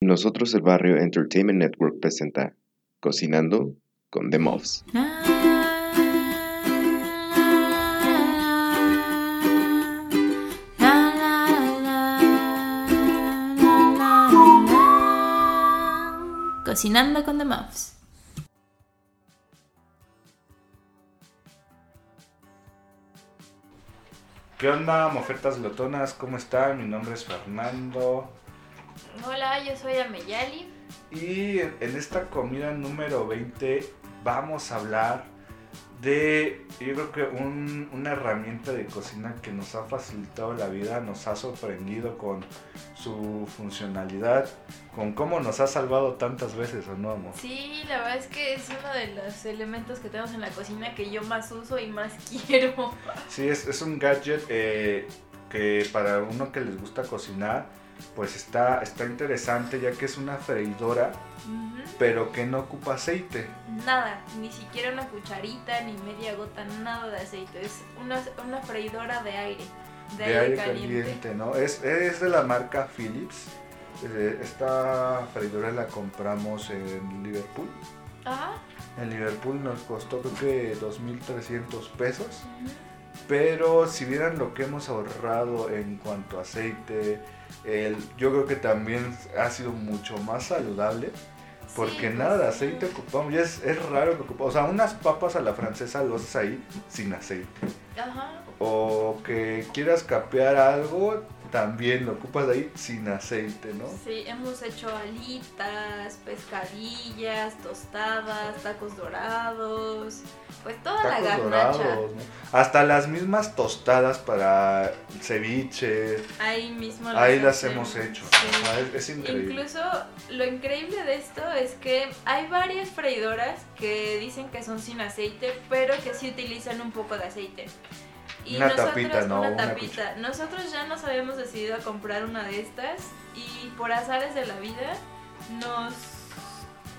Nosotros el Barrio Entertainment Network presenta Cocinando con The Muffs. Cocinando con The Muffs. ¿Qué onda, mofertas glotonas? ¿Cómo están? Mi nombre es Fernando. Hola, yo soy Ameyali. Y en esta comida número 20 vamos a hablar de, yo creo que un- una herramienta de cocina que nos ha facilitado la vida, nos ha sorprendido con su funcionalidad, con cómo nos ha salvado tantas veces, ¿o no, amor? Sí, la verdad es que es uno de los elementos que tenemos en la cocina que yo más uso y más quiero. Sí, es, es un gadget eh, que para uno que les gusta cocinar, pues está, está interesante ya que es una freidora, pero que no ocupa aceite. Nada, ni siquiera una cucharita, ni media gota, nada de aceite. Es una, una freidora de aire. De, de aire caliente, ¿no? Es, es de la marca Philips. Eh, Esta freidora la compramos en Liverpool. Ajá. En Liverpool nos costó creo que 2.300 pesos. Pero si vieran lo que hemos ahorrado en cuanto a aceite, el- yo creo que también ha sido mucho más saludable. Porque Sí, nada de sí. aceite ocupamos. Ya es, es raro que ocupamos. O sea, unas papas a la francesa lo haces ahí sin aceite. Ajá. O que quieras capear algo, también lo ocupas ahí sin aceite, ¿no? Sí, hemos hecho alitas, pescadillas, tostadas, tacos dorados, pues toda la Tacos garnacha. dorados, ¿no? Hasta las mismas tostadas para ceviche, Ahí mismo ahí las hacemos. hemos hecho. Sí. O sea, es, es increíble. Incluso lo increíble de esto es que hay varias freidoras que dicen que son sin aceite, pero que sí utilizan un poco de aceite. Una tapita, ¿no? Una Una tapita. Nosotros ya nos habíamos decidido a comprar una de estas y por azares de la vida nos,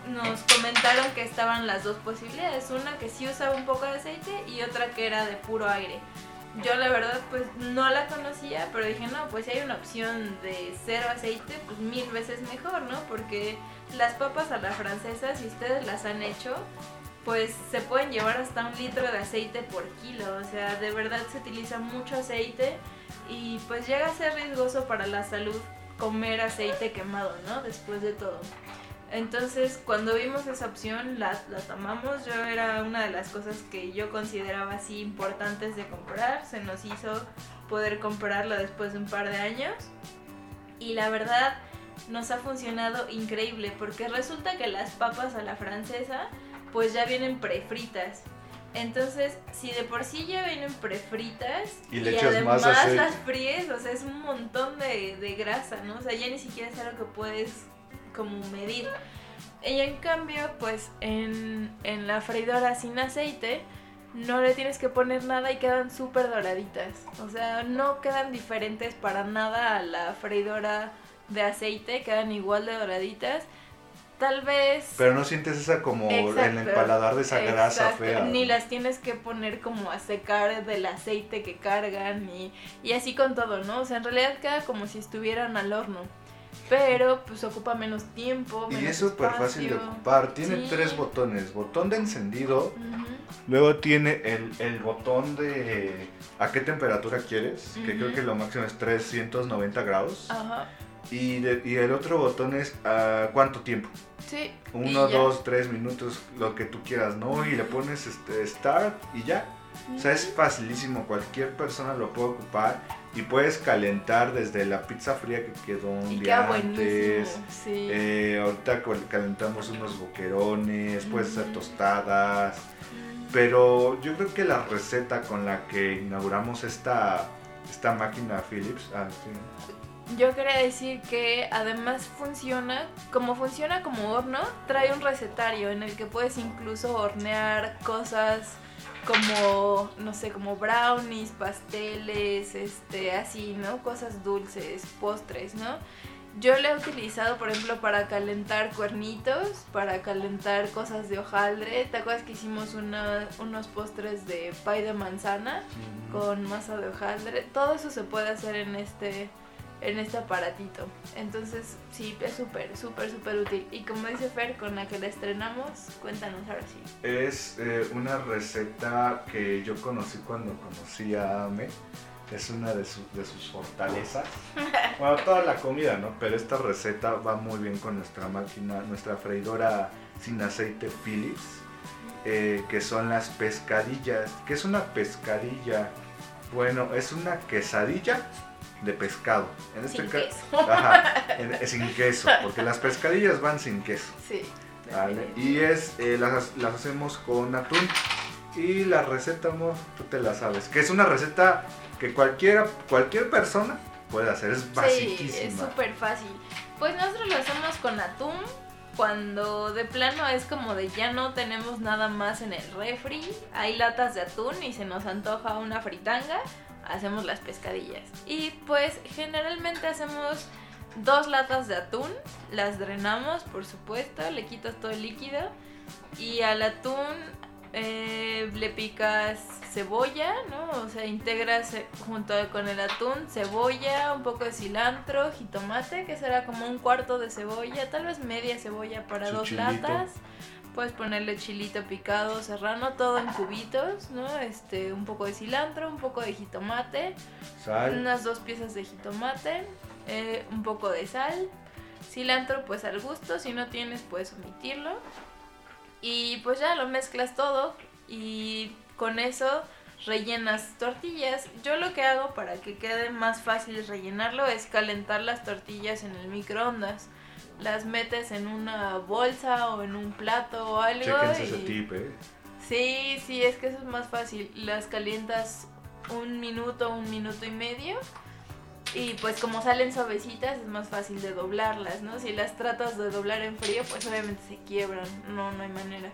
nos comentaron que estaban las dos posibilidades. Una que sí usaba un poco de aceite y otra que era de puro aire. Yo la verdad pues no la conocía, pero dije, no, pues si hay una opción de cero aceite, pues mil veces mejor, ¿no? Porque las papas a la francesa, si ustedes las han hecho, pues se pueden llevar hasta un litro de aceite por kilo. O sea, de verdad se utiliza mucho aceite y pues llega a ser riesgoso para la salud comer aceite quemado, ¿no? Después de todo. Entonces, cuando vimos esa opción, la, la tomamos. Yo era una de las cosas que yo consideraba así importantes de comprar. Se nos hizo poder comprarla después de un par de años. Y la verdad, nos ha funcionado increíble porque resulta que las papas a la francesa, pues ya vienen prefritas. Entonces, si de por sí ya vienen prefritas Y le más además las fríes, o sea, es un montón de, de grasa, ¿no? O sea, ya ni siquiera es algo que puedes como medir. Y en cambio, pues en, en la freidora sin aceite, no le tienes que poner nada y quedan súper doraditas. O sea, no quedan diferentes para nada a la freidora de aceite, quedan igual de doraditas. Tal vez... Pero no sientes esa como en el paladar de esa grasa exacto, fea. Ni las tienes que poner como a secar del aceite que cargan y, y así con todo, ¿no? O sea, en realidad queda como si estuvieran al horno. Pero pues ocupa menos tiempo. Y es súper fácil de ocupar. Tiene Sí. tres botones. Botón de encendido. Luego tiene el, el botón de a qué temperatura quieres, que creo que lo máximo es 390 grados. Ajá. Y, de- y el otro botón es a cuánto tiempo. Sí. Uno, dos, tres minutos, lo que tú quieras, ¿no? Y le pones este, start y ya. O sea, es facilísimo, cualquier persona lo puede ocupar y puedes calentar desde la pizza fría que quedó un Y día antes. Sí. Eh, ahorita cal- calentamos unos boquerones, puedes hacer tostadas. Mm. Pero yo creo que la receta con la que inauguramos esta, esta máquina Philips, ah, sí, Yo quería decir que además funciona, como funciona como horno, trae un recetario en el que puedes incluso hornear cosas como, no sé, como brownies, pasteles, este, así, ¿no? Cosas dulces, postres, ¿no? Yo lo he utilizado, por ejemplo, para calentar cuernitos, para calentar cosas de hojaldre. ¿Te acuerdas que hicimos una- unos postres de pay de manzana? con masa de hojaldre. Todo eso se puede hacer en este en este aparatito. Entonces, sí, es súper, súper, súper útil. Y como dice Fer, con la que la estrenamos, cuéntanos ahora sí. Es eh, una receta que yo conocí cuando conocí a Ame. Es una de, de sus fortalezas. Bueno, toda la comida, ¿no? Pero esta receta va muy bien con nuestra máquina, nuestra freidora sin aceite Philips, eh, que son las pescadillas. ¿Qué es una pescadilla? Bueno, es una quesadilla de pescado. En este sin queso. sin queso, porque las pescadillas van sin queso. Sí. Y es, eh, las, las, hacemos con atún. Y la receta, amor, tú te la sabes. Que es una receta que cualquiera, cualquier persona puede hacer. Es basiquísima. Sí, es súper fácil. Pues nosotros lo hacemos con atún. Cuando de plano es como de ya no tenemos nada más en el refri, hay latas de atún y se nos antoja una fritanga hacemos las pescadillas. Y pues generalmente hacemos dos latas de atún, las drenamos por supuesto, le quitas todo el líquido y al atún eh, le picas cebolla, ¿no? O sea, integras eh, junto con el atún cebolla, un poco de cilantro, jitomate, que será como un cuarto de cebolla, tal vez media cebolla para dos latas Puedes ponerle chilito picado, serrano, todo en cubitos, ¿no? Este, un poco de cilantro, un poco de jitomate, unas dos piezas de jitomate, eh, un poco de sal, cilantro pues al gusto, si no tienes puedes omitirlo. Y pues ya lo mezclas todo y con eso rellenas tortillas. Yo lo que hago para que quede más fácil rellenarlo es calentar las tortillas en el microondas las metes en una bolsa o en un plato o algo. ese tip, ¿eh? Sí, sí, es que eso es más fácil. Las calientas un minuto, un minuto y medio. Y pues como salen suavecitas es más fácil de doblarlas, ¿no? Si las tratas de doblar en frío, pues obviamente se quiebran. No, no hay manera.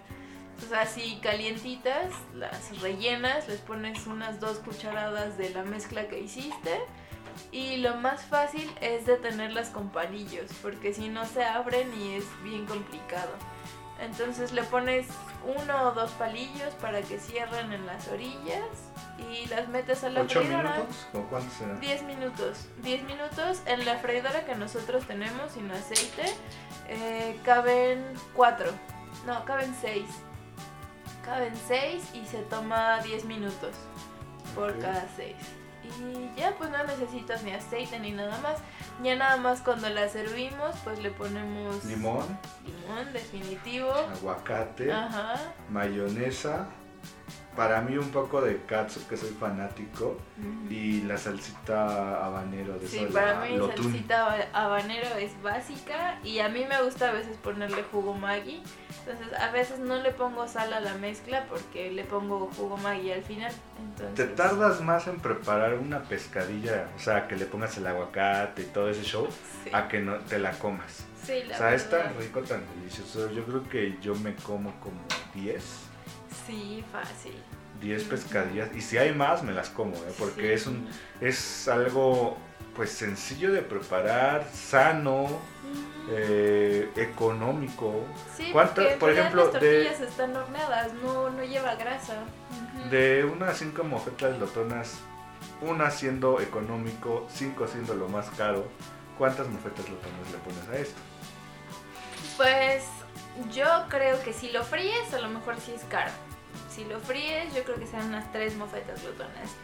Entonces así calientitas, las rellenas, les pones unas dos cucharadas de la mezcla que hiciste y lo más fácil es detenerlas con palillos, porque si no se abren y es bien complicado. Entonces le pones uno o dos palillos para que cierren en las orillas y las metes a la ¿Ocho minutos? ¿O cuánto será? 10 minutos. 10 minutos. En la freidora que nosotros tenemos sin aceite eh, caben 4. No, caben 6. Caben 6 y se toma 10 minutos por cada 6. Y ya pues no necesitas ni aceite ni nada más. Ya nada más cuando la servimos pues le ponemos limón. Limón, definitivo. Aguacate. Mayonesa. Para mí un poco de katsu, que soy fanático, y la salsita habanero de Sí, para mí la salsita habanero es básica y a mí me gusta a veces ponerle jugo Maggi. Entonces a veces no le pongo sal a la mezcla porque le pongo jugo Maggi al final. Entonces... Te tardas más en preparar una pescadilla, o sea, que le pongas el aguacate y todo ese show, a que no te la comas. Sí, la O sea, es tan rico, tan delicioso. Yo creo que yo me como como 10 Sí, fácil. 10 pescadillas. Y si hay más, me las como, ¿eh? porque es, un, es algo pues sencillo de preparar, sano, eh, económico. Sí, por ejemplo, las tortillas están horneadas, no, no lleva grasa. De unas 5 mofetas lotonas, una siendo económico, 5 siendo lo más caro, ¿cuántas mofetas lotonas le pones a esto? Pues yo creo que si lo fríes, a lo mejor sí es caro. Si lo fríes, yo creo que sean unas tres mofetas glotonas.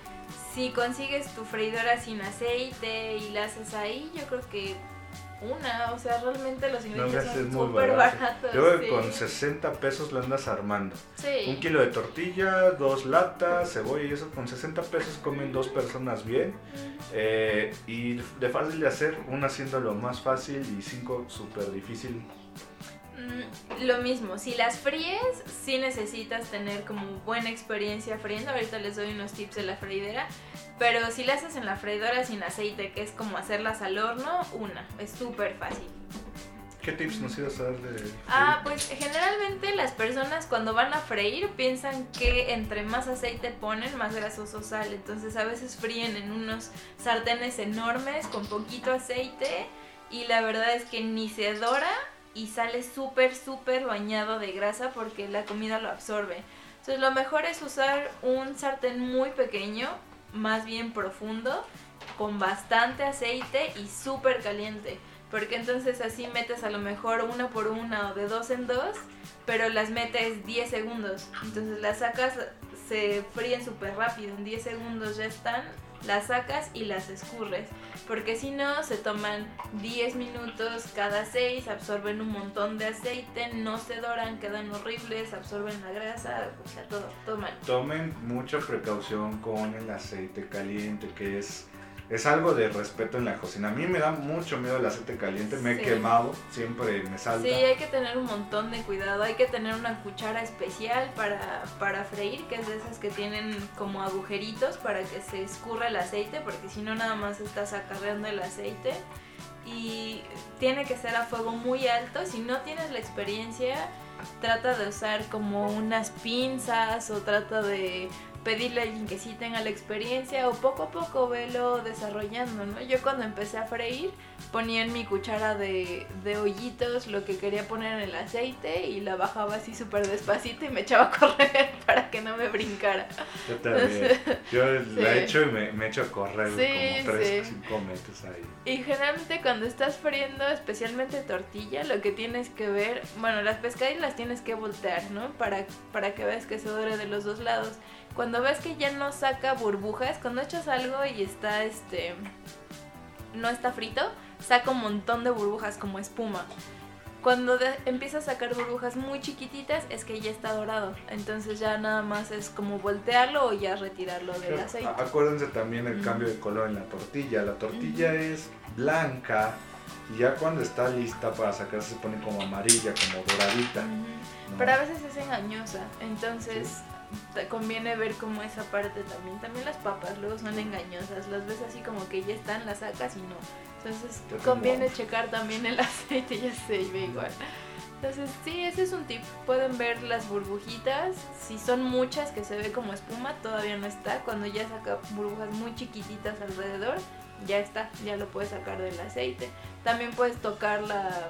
Si consigues tu freidora sin aceite y la haces ahí, yo creo que una, o sea, realmente los ingredientes son súper baratos. Yo creo que con 60 pesos lo andas armando. Sí. Un kilo de tortilla, dos latas, cebolla y eso, con 60 pesos comen dos personas bien. Eh, y de fácil de hacer, una haciendo lo más fácil y cinco súper difícil Mm, lo mismo, si las fríes, sí necesitas tener como buena experiencia friendo. Ahorita les doy unos tips de la freidera. Pero si las haces en la freidora sin aceite, que es como hacerlas al horno, una, es súper fácil. ¿Qué tips nos ibas a dar de Ah, pues generalmente las personas cuando van a freír piensan que entre más aceite ponen, más grasoso sale. Entonces a veces fríen en unos sartenes enormes con poquito aceite y la verdad es que ni se dora y sale súper, súper bañado de grasa porque la comida lo absorbe. Entonces lo mejor es usar un sartén muy pequeño más bien profundo, con bastante aceite y súper caliente. Porque entonces así metes a lo mejor una por una o de dos en dos, pero las metes 10 segundos. Entonces las sacas, se fríen súper rápido, en 10 segundos ya están las sacas y las escurres. Porque si no, se toman 10 minutos cada 6, absorben un montón de aceite, no se doran, quedan horribles, absorben la grasa, o sea, todo, todo mal. Tomen mucha precaución con el aceite caliente, que es es algo de respeto en la cocina. A mí me da mucho miedo el aceite caliente, me he quemado, siempre me salta. Sí, hay que tener un montón de cuidado, hay que tener una cuchara especial para, para freír, que es de esas que tienen como agujeritos para que se escurra el aceite, porque si no nada más estás acarreando el aceite. Y tiene que ser a fuego muy alto, si no tienes la experiencia, trata de usar como unas pinzas o trata de pedirle a alguien que sí tenga la experiencia o poco a poco velo desarrollando, ¿no? Yo cuando empecé a freír ponía en mi cuchara de, de hoyitos lo que quería poner en el aceite y la bajaba así súper despacito y me echaba a correr para que no me brincara. Yo también. Yo la he hecho y me, me echo a correr como 3 o 5 metros ahí. Y generalmente cuando estás friendo, especialmente tortilla, lo que tienes que ver, bueno, las pescadillas las tienes que voltear, ¿no? Para, para que veas que se dore de los dos lados cuando ves que ya no saca burbujas, cuando echas algo y está este no está frito, saca un montón de burbujas como espuma. Cuando empieza a sacar burbujas muy chiquititas es que ya está dorado. Entonces ya nada más es como voltearlo o ya retirarlo del aceite. Acuérdense también el cambio de color en la tortilla. La tortilla es blanca y ya cuando está lista para sacarse se pone como amarilla, como doradita. Pero a veces es engañosa. Entonces te conviene ver como esa parte también. También las papas luego son engañosas, las ves así como que ya están, las sacas y no. Entonces conviene checar también el aceite, ya se ve igual. Entonces sí, ese es un tip. Pueden ver las burbujitas. Si son muchas que se ve como espuma, todavía no está. Cuando ya saca burbujas muy chiquititas alrededor, ya está, ya lo puedes sacar del aceite. También puedes tocar la,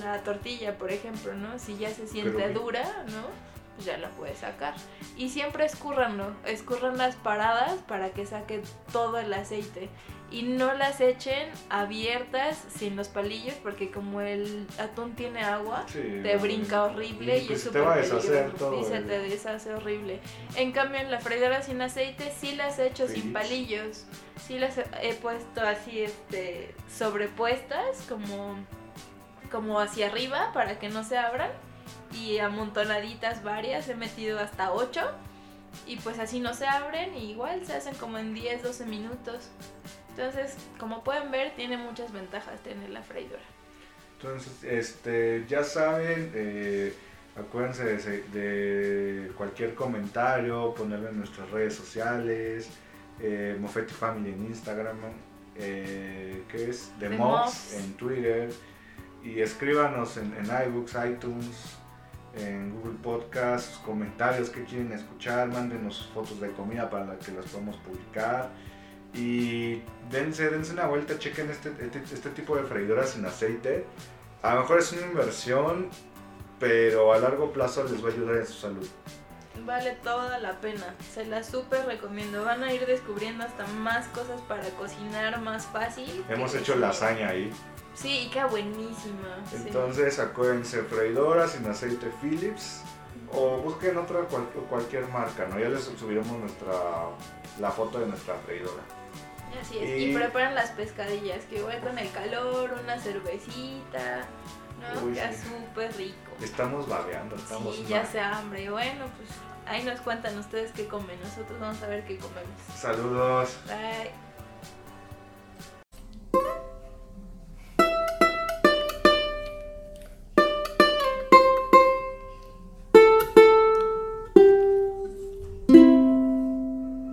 la tortilla, por ejemplo, ¿no? Si ya se siente dura, ¿no? Pues ya la puedes sacar. Y siempre escurranlo, escurran las paradas para que saque todo el aceite. Y no las echen abiertas sin los palillos porque como el atún tiene agua, te brinca horrible y, es súper peligroso. Y se te deshace horrible. En cambio en la freidora sin aceite sí las he hecho sin palillos. Sí las he puesto así este sobrepuestas como como hacia arriba para que no se abran y amontonaditas varias, he metido hasta 8 y pues así no se abren y igual se hacen como en 10, 12 minutos. Entonces, como pueden ver, tiene muchas ventajas tener la freidora. Entonces, este, ya saben, eh, acuérdense de, cualquier comentario, ponerlo en nuestras redes sociales, eh, Moffetti Family en Instagram, eh, que es The, Mox en Twitter, y escríbanos en, en iBooks, iTunes, en Google Podcast, comentarios que quieren escuchar, mándenos fotos de comida para que las podamos publicar. Y dense, dense una vuelta, chequen este, este, este, tipo de freidoras sin aceite. A lo mejor es una inversión, pero a largo plazo les va a ayudar en su salud. Vale toda la pena, se la súper recomiendo. Van a ir descubriendo hasta más cosas para cocinar más fácil. Hemos hecho lasaña ahí. Sí, queda buenísima. Entonces acuérdense, freidora sin aceite Philips o busquen otra cualquier marca, ¿no? Ya les subiremos nuestra la foto de nuestra freidora. Así es, y, preparan las pescadillas, que igual con el calor, una cervecita, ¿no? Queda súper rico. Estamos babeando, estamos Sí, ya se hambre. Bueno, pues ahí nos cuentan ustedes qué comen, nosotros vamos a ver qué comemos. Saludos. Bye.